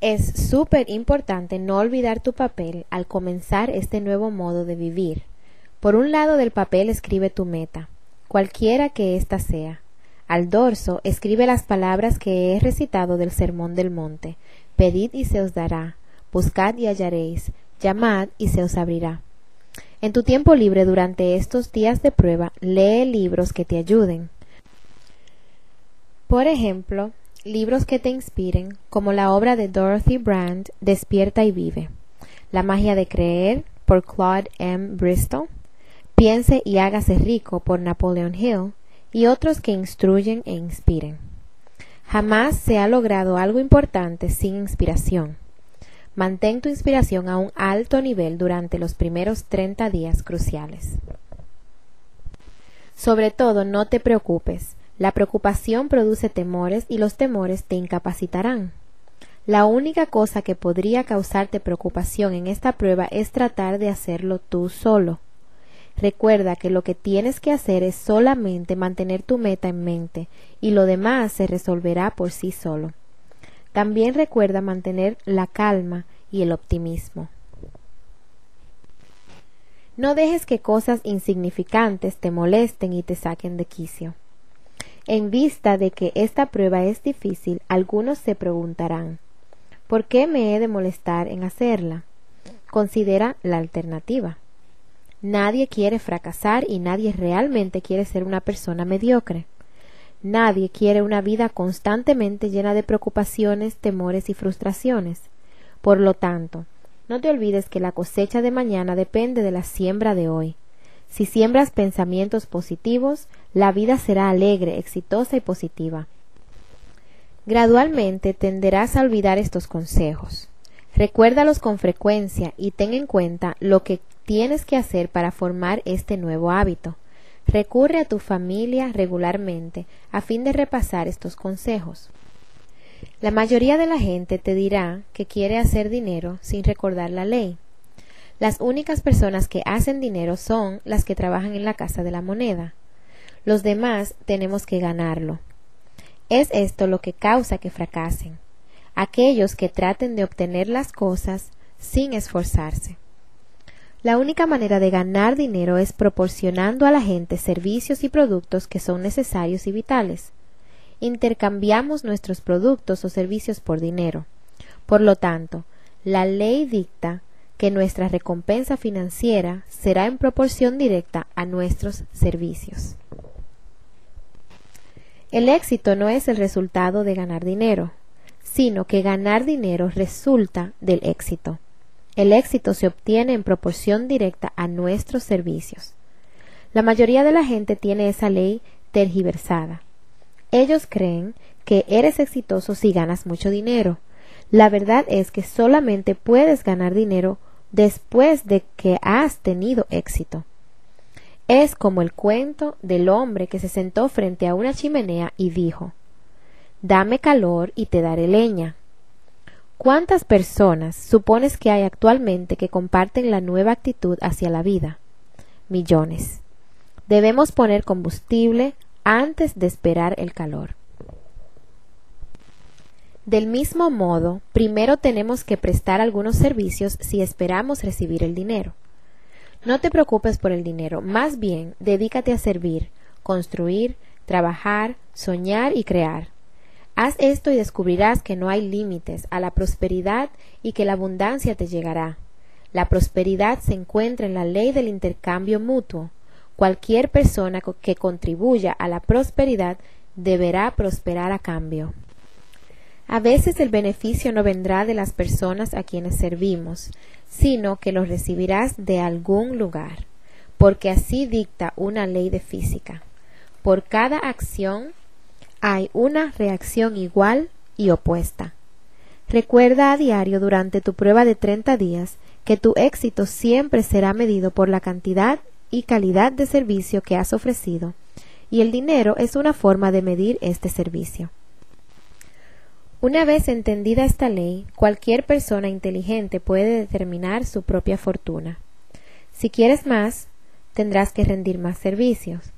Es súper importante no olvidar tu papel al comenzar este nuevo modo de vivir. Por un lado del papel escribe tu meta, cualquiera que ésta sea. Al dorso escribe las palabras que he recitado del Sermón del Monte. Pedid y se os dará, buscad y hallaréis, llamad y se os abrirá. En tu tiempo libre durante estos días de prueba, lee libros que te ayuden. Por ejemplo, libros que te inspiren, como la obra de Dorothy Brand, Despierta y vive, La magia de creer, por Claude M. Bristol, Piense y hágase rico, por Napoleon Hill, y otros que instruyen e inspiren. Jamás se ha logrado algo importante sin inspiración. Mantén tu inspiración a un alto nivel durante los primeros 30 días cruciales. Sobre todo, no te preocupes. La preocupación produce temores y los temores te incapacitarán. La única cosa que podría causarte preocupación en esta prueba es tratar de hacerlo tú solo. Recuerda que lo que tienes que hacer es solamente mantener tu meta en mente y lo demás se resolverá por sí solo. También recuerda mantener la calma y el optimismo. No dejes que cosas insignificantes te molesten y te saquen de quicio. En vista de que esta prueba es difícil, algunos se preguntarán ¿Por qué me he de molestar en hacerla? Considera la alternativa. Nadie quiere fracasar y nadie realmente quiere ser una persona mediocre. Nadie quiere una vida constantemente llena de preocupaciones, temores y frustraciones. Por lo tanto, no te olvides que la cosecha de mañana depende de la siembra de hoy. Si siembras pensamientos positivos, la vida será alegre, exitosa y positiva. Gradualmente tenderás a olvidar estos consejos. Recuérdalos con frecuencia y ten en cuenta lo que tienes que hacer para formar este nuevo hábito. Recurre a tu familia regularmente a fin de repasar estos consejos. La mayoría de la gente te dirá que quiere hacer dinero sin recordar la ley. Las únicas personas que hacen dinero son las que trabajan en la casa de la moneda. Los demás tenemos que ganarlo. Es esto lo que causa que fracasen. Aquellos que traten de obtener las cosas sin esforzarse. La única manera de ganar dinero es proporcionando a la gente servicios y productos que son necesarios y vitales. Intercambiamos nuestros productos o servicios por dinero. Por lo tanto, la ley dicta que nuestra recompensa financiera será en proporción directa a nuestros servicios. El éxito no es el resultado de ganar dinero, sino que ganar dinero resulta del éxito. El éxito se obtiene en proporción directa a nuestros servicios. La mayoría de la gente tiene esa ley tergiversada. Ellos creen que eres exitoso si ganas mucho dinero. La verdad es que solamente puedes ganar dinero después de que has tenido éxito. Es como el cuento del hombre que se sentó frente a una chimenea y dijo Dame calor y te daré leña. ¿Cuántas personas supones que hay actualmente que comparten la nueva actitud hacia la vida? Millones. Debemos poner combustible antes de esperar el calor. Del mismo modo, primero tenemos que prestar algunos servicios si esperamos recibir el dinero. No te preocupes por el dinero, más bien dedícate a servir, construir, trabajar, soñar y crear. Haz esto y descubrirás que no hay límites a la prosperidad y que la abundancia te llegará. La prosperidad se encuentra en la ley del intercambio mutuo. Cualquier persona que contribuya a la prosperidad deberá prosperar a cambio. A veces el beneficio no vendrá de las personas a quienes servimos, sino que lo recibirás de algún lugar, porque así dicta una ley de física. Por cada acción hay una reacción igual y opuesta. Recuerda a diario durante tu prueba de 30 días que tu éxito siempre será medido por la cantidad y calidad de servicio que has ofrecido, y el dinero es una forma de medir este servicio. Una vez entendida esta ley, cualquier persona inteligente puede determinar su propia fortuna. Si quieres más, tendrás que rendir más servicios.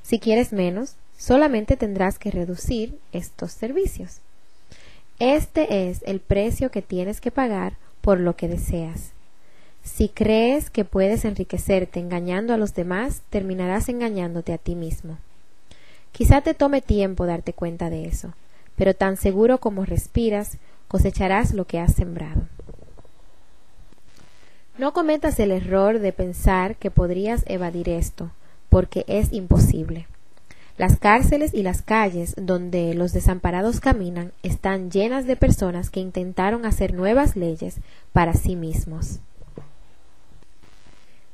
Si quieres menos, solamente tendrás que reducir estos servicios. Este es el precio que tienes que pagar por lo que deseas. Si crees que puedes enriquecerte engañando a los demás, terminarás engañándote a ti mismo. Quizá te tome tiempo darte cuenta de eso, pero tan seguro como respiras, cosecharás lo que has sembrado. No cometas el error de pensar que podrías evadir esto, porque es imposible. Las cárceles y las calles donde los desamparados caminan están llenas de personas que intentaron hacer nuevas leyes para sí mismos.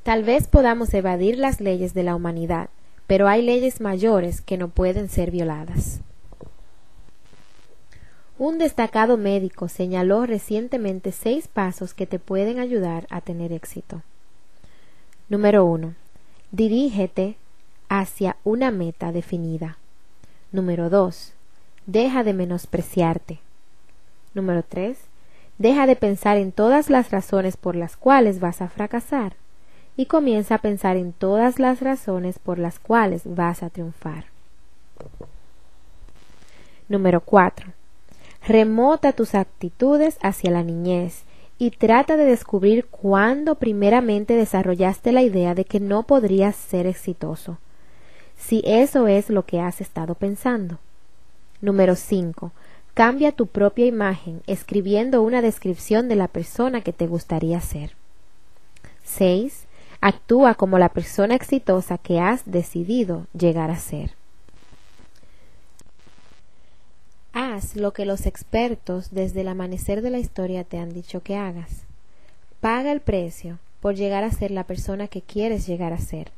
Tal vez podamos evadir las leyes de la humanidad, pero hay leyes mayores que no pueden ser violadas. Un destacado médico señaló recientemente seis pasos que te pueden ayudar a tener éxito. Número 1. Dirígete hacia una meta definida. Número 2. Deja de menospreciarte. Número 3. Deja de pensar en todas las razones por las cuales vas a fracasar y comienza a pensar en todas las razones por las cuales vas a triunfar. Número 4. Remota tus actitudes hacia la niñez y trata de descubrir cuándo primeramente desarrollaste la idea de que no podrías ser exitoso si eso es lo que has estado pensando. Número 5. Cambia tu propia imagen escribiendo una descripción de la persona que te gustaría ser. 6. Actúa como la persona exitosa que has decidido llegar a ser. Haz lo que los expertos desde el amanecer de la historia te han dicho que hagas. Paga el precio por llegar a ser la persona que quieres llegar a ser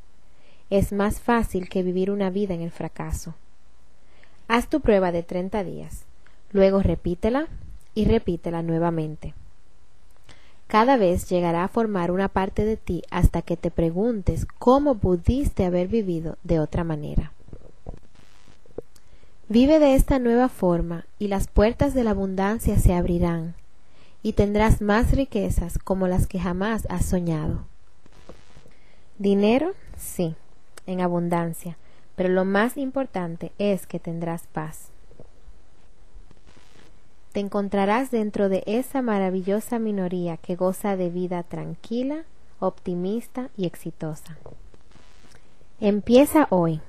es más fácil que vivir una vida en el fracaso. Haz tu prueba de 30 días, luego repítela y repítela nuevamente. Cada vez llegará a formar una parte de ti hasta que te preguntes cómo pudiste haber vivido de otra manera. Vive de esta nueva forma y las puertas de la abundancia se abrirán y tendrás más riquezas como las que jamás has soñado. Dinero, sí en abundancia, pero lo más importante es que tendrás paz. Te encontrarás dentro de esa maravillosa minoría que goza de vida tranquila, optimista y exitosa. Empieza hoy.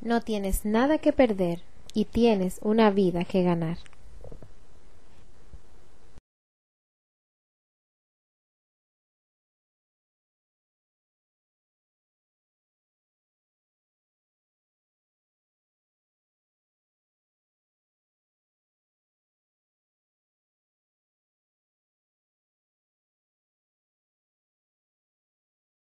No tienes nada que perder y tienes una vida que ganar.